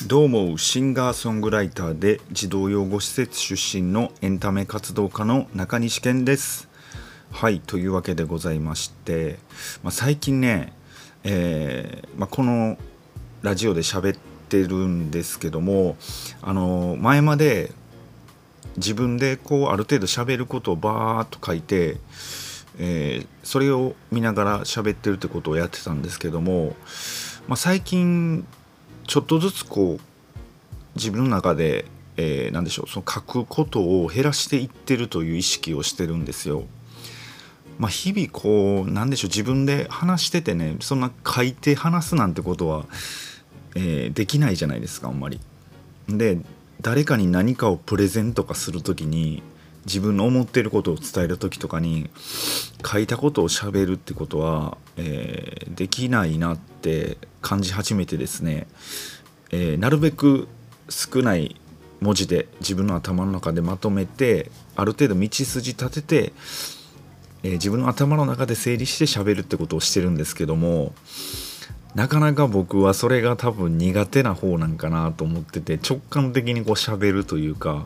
どうもシンガーソングライターで児童養護施設出身のエンタメ活動家の中西健です。はいというわけでございまして、まあ、最近ね、えーまあ、このラジオで喋ってるんですけどもあの前まで自分でこうある程度喋ることをバーッと書いて、えーそれを見ながら喋ってるってことをやってたんですけども、まあ、最近ちょっとずつこう自分の中で、えー、なんでしょうその書くことを減らしていってるという意識をしてるんですよ。まあ、日々こうなんでしょう自分で話しててねそんな書いて話すなんてことは、えーできないじゃないですかあんまり。で誰かに何かをプレゼントかする時に自分の思ってることを伝える時とかに書いたことをしゃべるってことは、えーできないなって感じ始めてですね、えーなるべく少ない文字で自分の頭の中でまとめてある程度道筋立てて、えー自分の頭の中で整理して喋るってことをしてるんですけどもなかなか僕はそれが多分苦手な方なんかなと思ってて直感的にこう喋るというか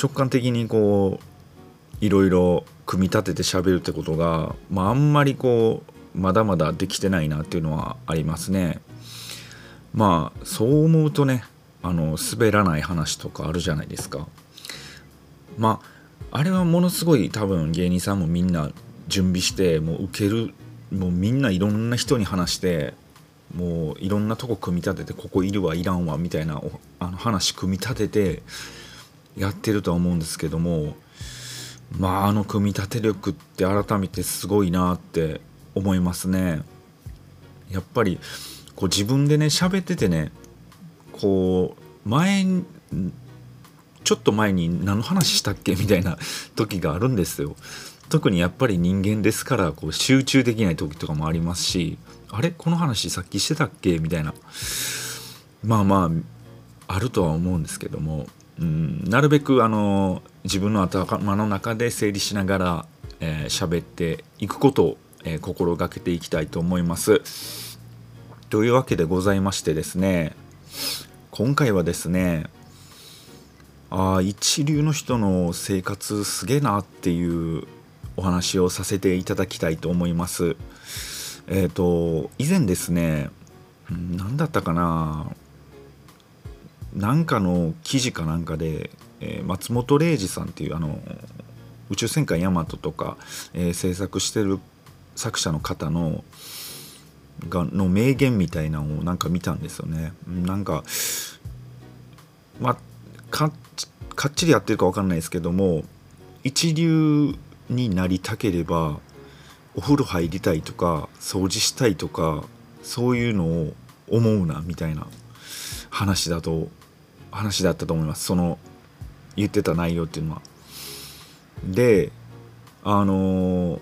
直感的にこういろいろ組み立てて喋るってことが、まあ、あんまりこうまだまだできてないなっていうのはありますね。まあそう思うとねあの滑らない話とかあるじゃないですか。まああれはものすごい多分芸人さんもみんな準備してもう受けるもうみんないろんな人に話してもういろんなとこ組み立ててここいるわいらんわみたいなあの話組み立ててやってるとは思うんですけどもまああの組み立て力って改めてすごいなって思いますね。やっぱりこう自分でね喋っててねこう前ちょっと前に何の話したっけみたいな 時があるんですよ。特にやっぱり人間ですからこう集中できない時とかもありますしあれ？この話さっきしてたっけ？みたいな。まあまああるとは思うんですけども、うん、なるべくあの自分の頭の中で整理しながら喋、えー喋っていくことを、えー心がけていきたいと思います。というわけでございましてですね。今回はですねあ一流の人の生活すげえなっていうお話をさせていただきたいと思います。えっ、と以前ですね何だったかななんかの記事かなんかで、えー松本零士さんっていうあの宇宙戦艦ヤマトとか、えー制作してる作者の方のがの名言みたいなのをなんか見たんですよね。なんかまあかかっちりやってるか分かんないですけども一流になりたければお風呂入りたいとか掃除したいとかそういうのを思うなみたいな話だと話だったと思います。その言ってた内容っていうのは。であのー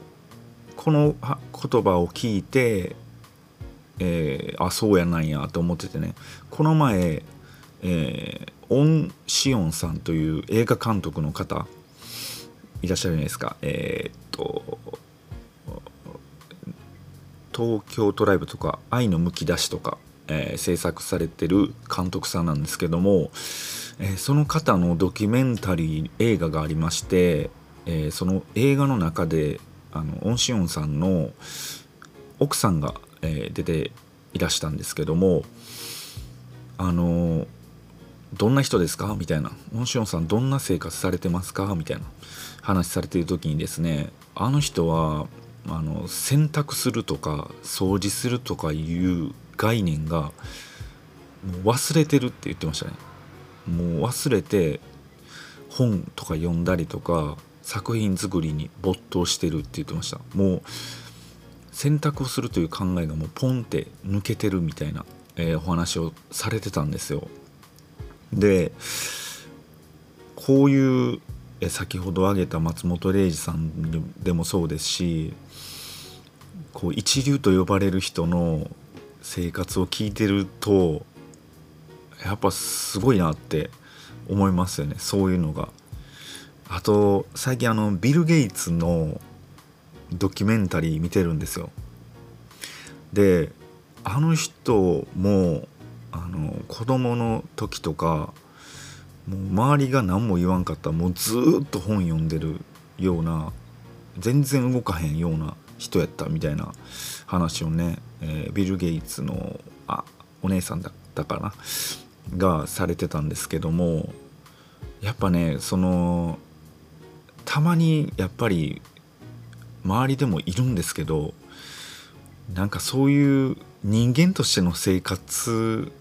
この言葉を聞いて、えーあそうやなんやと思っててね。この前、えーオン・シオンさんという映画監督の方いらっしゃるじゃないですか。えーっと東京トライブとか愛のむき出しとか、えー制作されてる監督さんなんですけども、えーその方のドキュメンタリー映画がありまして、えーその映画の中であのオンシオンさんの奥さんが、え出ていらしたんですけどもあのどんな人ですか？みたいな「オンシオンさんどんな生活されてますか?」みたいな話されてる時にですねあの人はあの洗濯するとか掃除するとかいう概念がもう忘れてるって言ってましたね。もう忘れて本とか読んだりとか作品作りに没頭してるって言ってましたもう選択をするという考えがもうポンって抜けてるみたいな、えーお話をされてたんですよでこういう先ほど挙げた松本零士さんでもそうですしこう一流と呼ばれる人の生活を聞いてるとやっぱすごいなって思いますよねそういうのが。あと最近あのビル・ゲイツのドキュメンタリー見てるんですよ。であの人もあの子供の時とかもう周りが何も言わんかったもうずっと本読んでるような全然動かへんような人やったみたいな話をね、えービル・ゲイツのあお姉さんだったかながされてたんですけどもやっぱねそのたまにやっぱり周りでもいるんですけどなんかそういう人間としての生活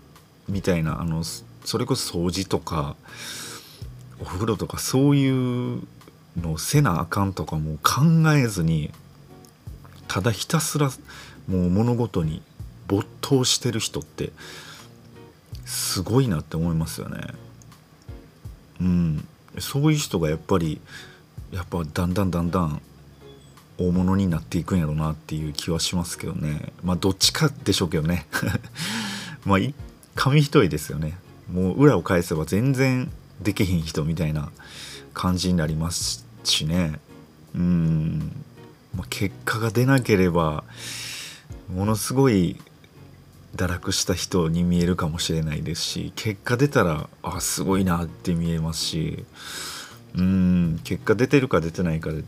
みたいなあのそれこそ掃除とかお風呂とかそういうのせなあかんとかも考えずにただひたすらもう物事に没頭してる人ってすごいなって思いますよね。うん、そういう人がやっぱりやっぱだんだんだんだん大物になっていくんやろうなっていう気はしますけどね。まあどっちかでしょうけどね。まあ紙一重ですよね。もう裏を返せば全然できひん人みたいな感じになりますしね。うん、まあ、結果が出なければものすごい堕落した人に見えるかもしれないですし結果出たらあすごいなって見えますしうん。結果出てるか出てないかで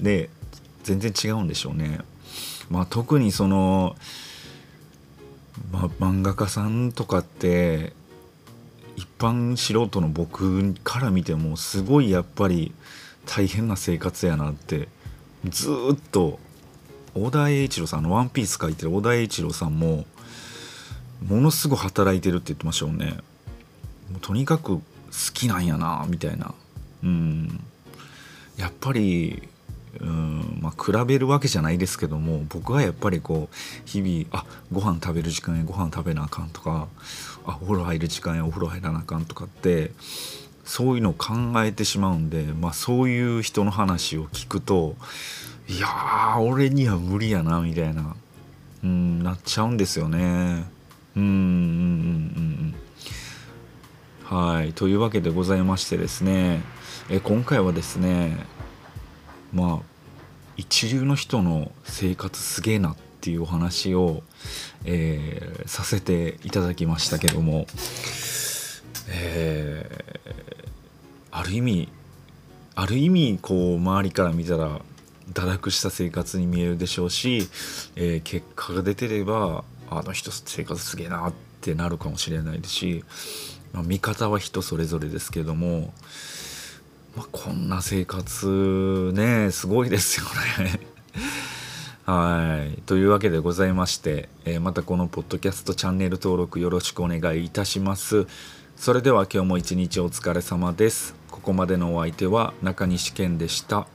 で全然違うんでしょうね。まあ、特にその、まあ、漫画家さんとかって一般素人の僕から見てもすごいやっぱり大変な生活やなってずっと小田栄一郎さんあの「ワンピース書いてる小田栄一郎さんもものすごい働いてるって言ってましたよね。もうとにかく好きなんやなみたいな。うんやっぱりうんまあ比べるわけじゃないですけども僕はやっぱりこう日々あご飯食べる時間やご飯食べなあかんとかあお風呂入る時間やお風呂入らなあかんとかってそういうのを考えてしまうんで、まあ、そういう人の話を聞くといやー俺には無理やなみたいなうんなっちゃうんですよね。うんうんうんうんうんはいというわけでございましてですねえ今回はですねまあ一流の人の生活すげえなっていうお話を、えーさせていただきましたけども、えーある意味ある意味こう周りから見たら堕落した生活に見えるでしょうし、えー結果が出てればあの人生活すげえなってなるかもしれないですし、まあ、見方は人それぞれですけども、まあ、こんな生活ねすごいですよね。はいというわけでございまして、えーまたこのポッドキャストチャンネル登録よろしくお願いいたします。それでは今日も一日お疲れ様です。ここまでのお相手は中西健でした。